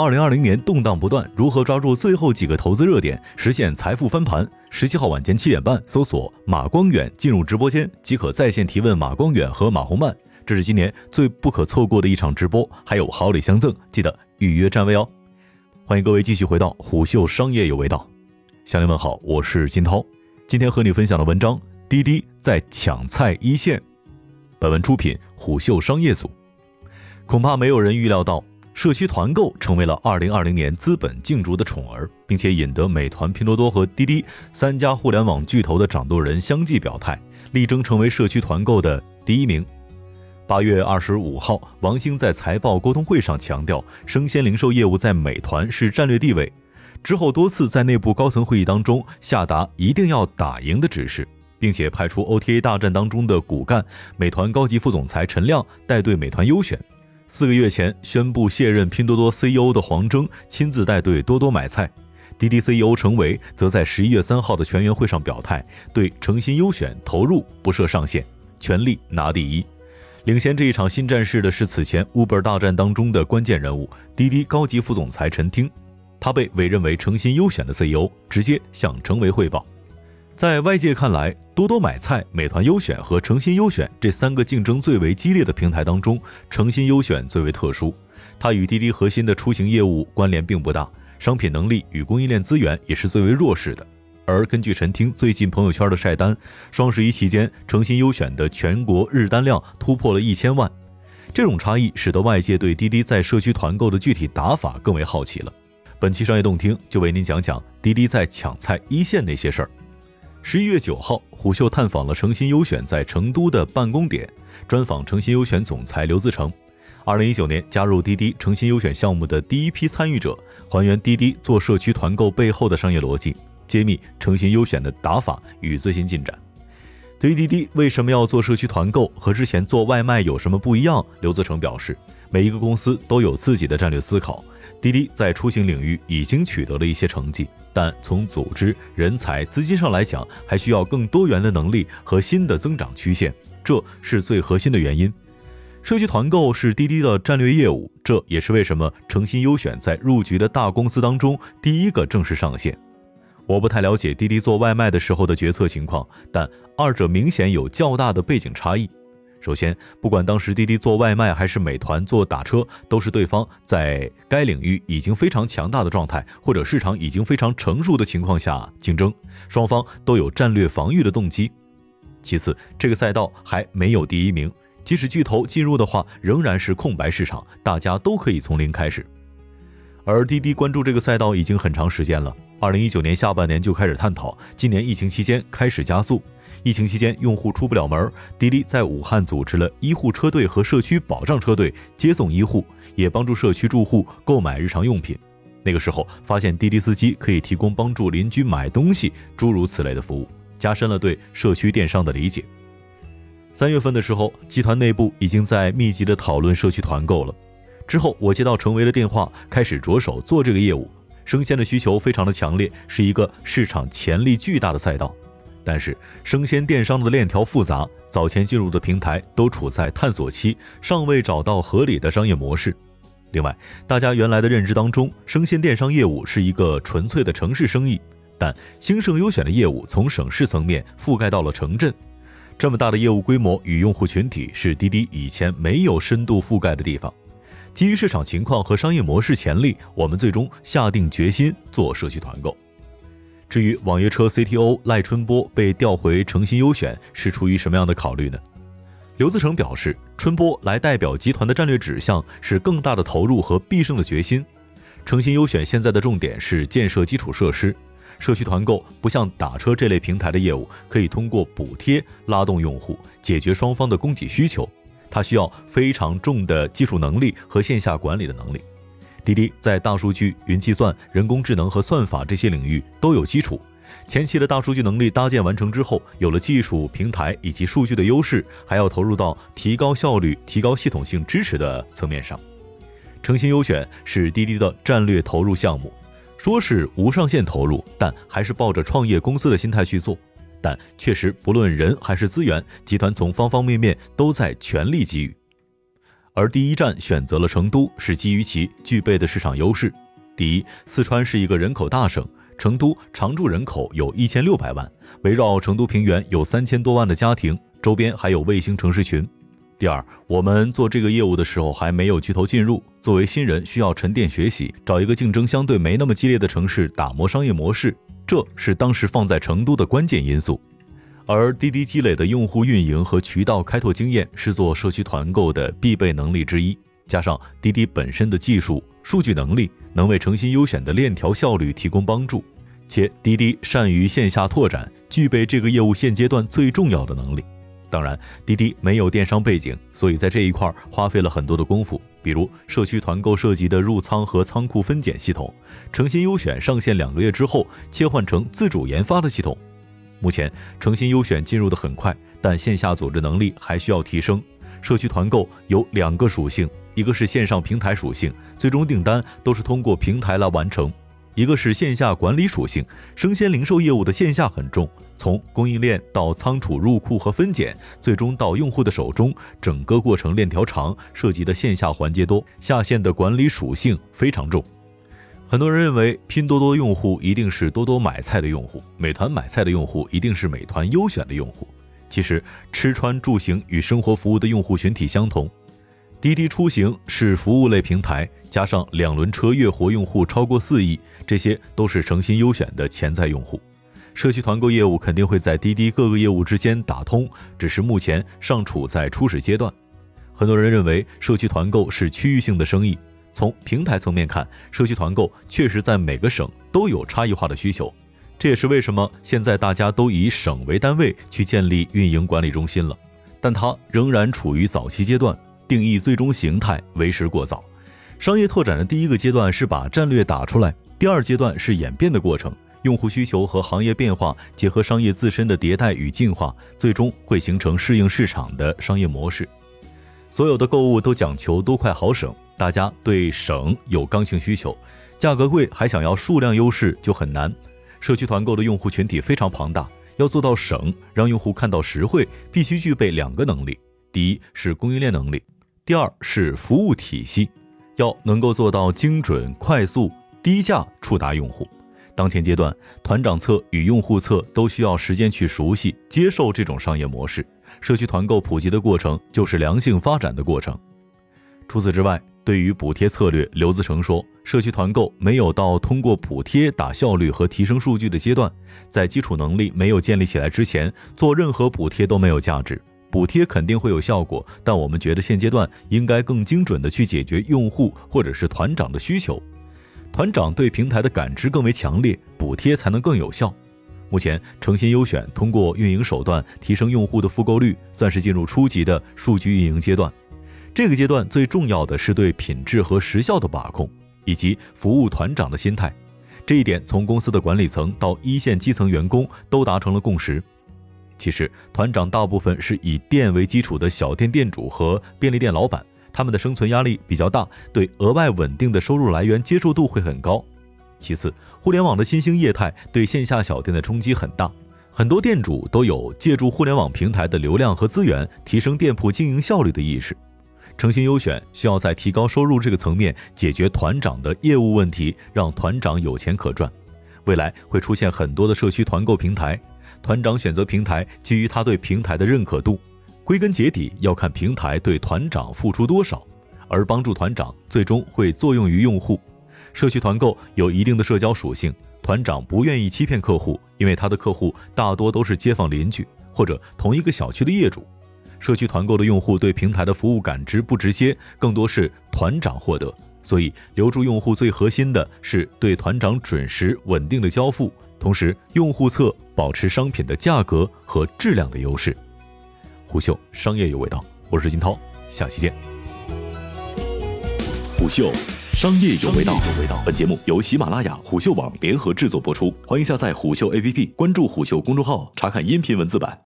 二零二零年动荡不断，如何抓住最后几个投资热点，实现财富翻盘？十七号晚间七点半，搜索马光远进入直播间即可在线提问马光远和马红曼。这是今年最不可错过的一场直播，还有好礼相赠，记得预约占位哦。欢迎各位继续回到虎嗅商业有味道，乡亲们好，我是金涛，今天和你分享的文章：滴滴在抢菜一线。本文出品虎嗅商业组。恐怕没有人预料到，社区团购成为了2020年资本竞逐的宠儿，并且引得美团、拼多多和滴滴三家互联网巨头的掌舵人相继表态，力争成为社区团购的第一名。八月二十五号，王兴在财报沟通会上强调，生鲜零售业务在美团是战略地位。之后多次在内部高层会议当中下达一定要打赢的指示，并且派出 OTA 大战当中的骨干美团高级副总裁陈亮带队美团优选。四个月前宣布卸任拼多多 CEO 的黄峥亲自带队多多买菜。滴滴 CEO 程维则在十一月三号的全员会上表态，对诚心优选投入不设上限，全力拿第一。领先这一场新战事的是此前 Uber 大战当中的关键人物滴滴高级副总裁陈听，他被委任为诚心优选的 CEO，直接向程维汇报。在外界看来，多多买菜、美团优选和诚心优选这三个竞争最为激烈的平台当中，诚心优选最为特殊，它与滴滴核心的出行业务关联并不大，商品能力与供应链资源也是最为弱势的。而根据陈听最近朋友圈的晒单，双十一期间诚心优选的全国日单量突破了一千万。这种差异使得外界对滴滴在社区团购的具体打法更为好奇了。本期商业动听就为您讲讲滴滴在抢菜一线那些事儿。十一月九号，虎嗅探访了诚心优选在成都的办公点，专访诚心优选总裁刘自成。二零一九年加入滴滴诚心优选项目的第一批参与者，还原滴滴做社区团购背后的商业逻辑。揭秘诚心优选的打法与最新进展。对于滴滴为什么要做社区团购，和之前做外卖有什么不一样？刘自成表示，每一个公司都有自己的战略思考。滴滴在出行领域已经取得了一些成绩，但从组织、人才、资金上来讲，还需要更多元的能力和新的增长曲线，这是最核心的原因。社区团购是滴滴的战略业务，这也是为什么诚心优选在入局的大公司当中第一个正式上线。我不太了解滴滴做外卖的时候的决策情况，但二者明显有较大的背景差异。首先，不管当时滴滴做外卖还是美团做打车，都是对方在该领域已经非常强大的状态，或者市场已经非常成熟的情况下竞争，双方都有战略防御的动机。其次，这个赛道还没有第一名，即使巨头进入的话，仍然是空白市场，大家都可以从零开始。而滴滴关注这个赛道已经很长时间了。二零一九年下半年就开始探讨，今年疫情期间开始加速。疫情期间用户出不了门，滴滴在武汉组织了医护车队和社区保障车队接送医护，也帮助社区住户购买日常用品。那个时候发现滴滴司机可以提供帮助邻居买东西诸如此类的服务，加深了对社区电商的理解。三月份的时候，集团内部已经在密集的讨论社区团购了。之后我接到程维的电话，开始着手做这个业务。生鲜的需求非常的强烈，是一个市场潜力巨大的赛道。但是生鲜电商的链条复杂，早前进入的平台都处在探索期，尚未找到合理的商业模式。另外，大家原来的认知当中，生鲜电商业务是一个纯粹的城市生意，但兴盛优选的业务从省市层面覆盖到了城镇，这么大的业务规模与用户群体是滴滴以前没有深度覆盖的地方。基于市场情况和商业模式潜力，我们最终下定决心做社区团购。至于网约车 CTO 赖春波被调回诚心优选，是出于什么样的考虑呢？刘自成表示，春波来代表集团的战略指向是更大的投入和必胜的决心。诚心优选现在的重点是建设基础设施，社区团购不像打车这类平台的业务，可以通过补贴拉动用户，解决双方的供给需求。它需要非常重的技术能力和线下管理的能力。滴滴在大数据、云计算、人工智能和算法这些领域都有基础。前期的大数据能力搭建完成之后，有了技术平台以及数据的优势，还要投入到提高效率、提高系统性支持的层面上。诚心优选是滴滴的战略投入项目，说是无上限投入，但还是抱着创业公司的心态去做。但确实，不论人还是资源，集团从方方面面都在全力给予。而第一站选择了成都，是基于其具备的市场优势。第一，四川是一个人口大省，成都常住人口有一千六百万，围绕成都平原有三千多万的家庭，周边还有卫星城市群。第二，我们做这个业务的时候还没有巨头进入，作为新人需要沉淀学习，找一个竞争相对没那么激烈的城市打磨商业模式，这是当时放在成都的关键因素。而滴滴积累的用户运营和渠道开拓经验是做社区团购的必备能力之一，加上滴滴本身的技术、数据能力，能为诚心优选的链条效率提供帮助，且滴滴善于线下拓展，具备这个业务现阶段最重要的能力。当然，滴滴没有电商背景，所以在这一块花费了很多的功夫。比如社区团购涉及的入仓和仓库分拣系统，诚心优选上线两个月之后切换成自主研发的系统。目前诚心优选进入的很快，但线下组织能力还需要提升。社区团购有两个属性，一个是线上平台属性，最终订单都是通过平台来完成。一个是线下管理属性，生鲜零售业务的线下很重，从供应链到仓储入库和分拣，最终到用户的手中，整个过程链条长，涉及的线下环节多，下线的管理属性非常重。很多人认为拼多多用户一定是多多买菜的用户，美团买菜的用户一定是美团优选的用户。其实吃穿住行与生活服务的用户群体相同。滴滴出行是服务类平台，加上两轮车月活用户超过四亿，这些都是诚心优选的潜在用户。社区团购业务肯定会在滴滴各个业务之间打通，只是目前尚处在初始阶段。很多人认为社区团购是区域性的生意，从平台层面看，社区团购确实在每个省都有差异化的需求。这也是为什么现在大家都以省为单位去建立运营管理中心了，但它仍然处于早期阶段。定义最终形态为时过早。商业拓展的第一个阶段是把战略打出来，第二阶段是演变的过程。用户需求和行业变化结合商业自身的迭代与进化，最终会形成适应市场的商业模式。所有的购物都讲求多快好省，大家对省有刚性需求，价格贵还想要数量优势就很难。社区团购的用户群体非常庞大，要做到省，让用户看到实惠，必须具备两个能力：第一是供应链能力。第二是服务体系，要能够做到精准、快速、低价触达用户。当前阶段，团长侧与用户侧都需要时间去熟悉、接受这种商业模式。社区团购普及的过程就是良性发展的过程。除此之外，对于补贴策略，刘自成说，社区团购没有到通过补贴打效率和提升数据的阶段，在基础能力没有建立起来之前，做任何补贴都没有价值。补贴肯定会有效果，但我们觉得现阶段应该更精准地去解决用户或者是团长的需求，团长对平台的感知更为强烈，补贴才能更有效。目前诚心优选通过运营手段提升用户的复购率，算是进入初级的数据运营阶段。这个阶段最重要的是对品质和时效的把控，以及服务团长的心态。这一点从公司的管理层到一线基层员工都达成了共识。其实，团长大部分是以店为基础的小店店主和便利店老板，他们的生存压力比较大，对额外稳定的收入来源接受度会很高。其次，互联网的新兴业态对线下小店的冲击很大，很多店主都有借助互联网平台的流量和资源提升店铺经营效率的意识。诚心优选需要在提高收入这个层面解决团长的业务问题，让团长有钱可赚。未来会出现很多的社区团购平台。团长选择平台，基于他对平台的认可度。归根结底，要看平台对团长付出多少，而帮助团长最终会作用于用户。社区团购有一定的社交属性，团长不愿意欺骗客户，因为他的客户大多都是街坊邻居或者同一个小区的业主。社区团购的用户对平台的服务感知不直接，更多是团长获得。所以，留住用户最核心的是对团长准时稳定的交付。同时，用户侧保持商品的价格和质量的优势。虎嗅商业有味道，我是金涛，下期见。虎嗅商业有味道，有味道本节目由喜马拉雅、虎嗅网联合制作播出，欢迎下载虎嗅 APP，关注虎嗅公众号，查看音频文字版。